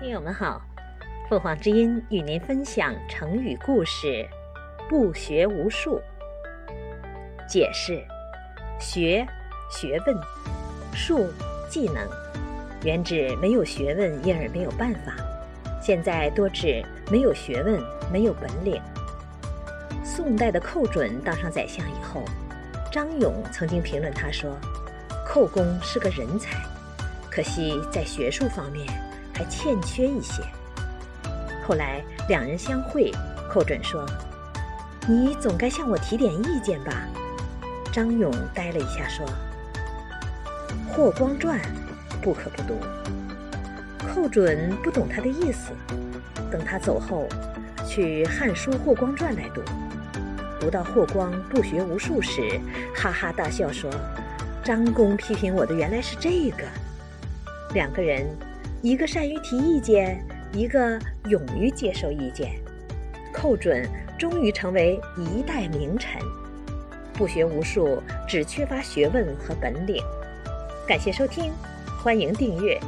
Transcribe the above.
听友们好，凤凰之音与您分享成语故事“不学无术”。解释：学，学问；术，技能。原指没有学问，因而没有办法；现在多指没有学问，没有本领。宋代的寇准当上宰相以后，张勇曾经评论他说：“寇公是个人才，可惜在学术方面。”还欠缺一些。后来两人相会，寇准说：“你总该向我提点意见吧？”张勇呆了一下，说：“《霍光传》不可不读。”寇准不懂他的意思，等他走后，去《汉书·霍光传》来读。读到霍光不学无术时，哈哈大笑说：“张公批评我的原来是这个。”两个人。一个善于提意见，一个勇于接受意见，寇准终于成为一代名臣。不学无术，只缺乏学问和本领。感谢收听，欢迎订阅。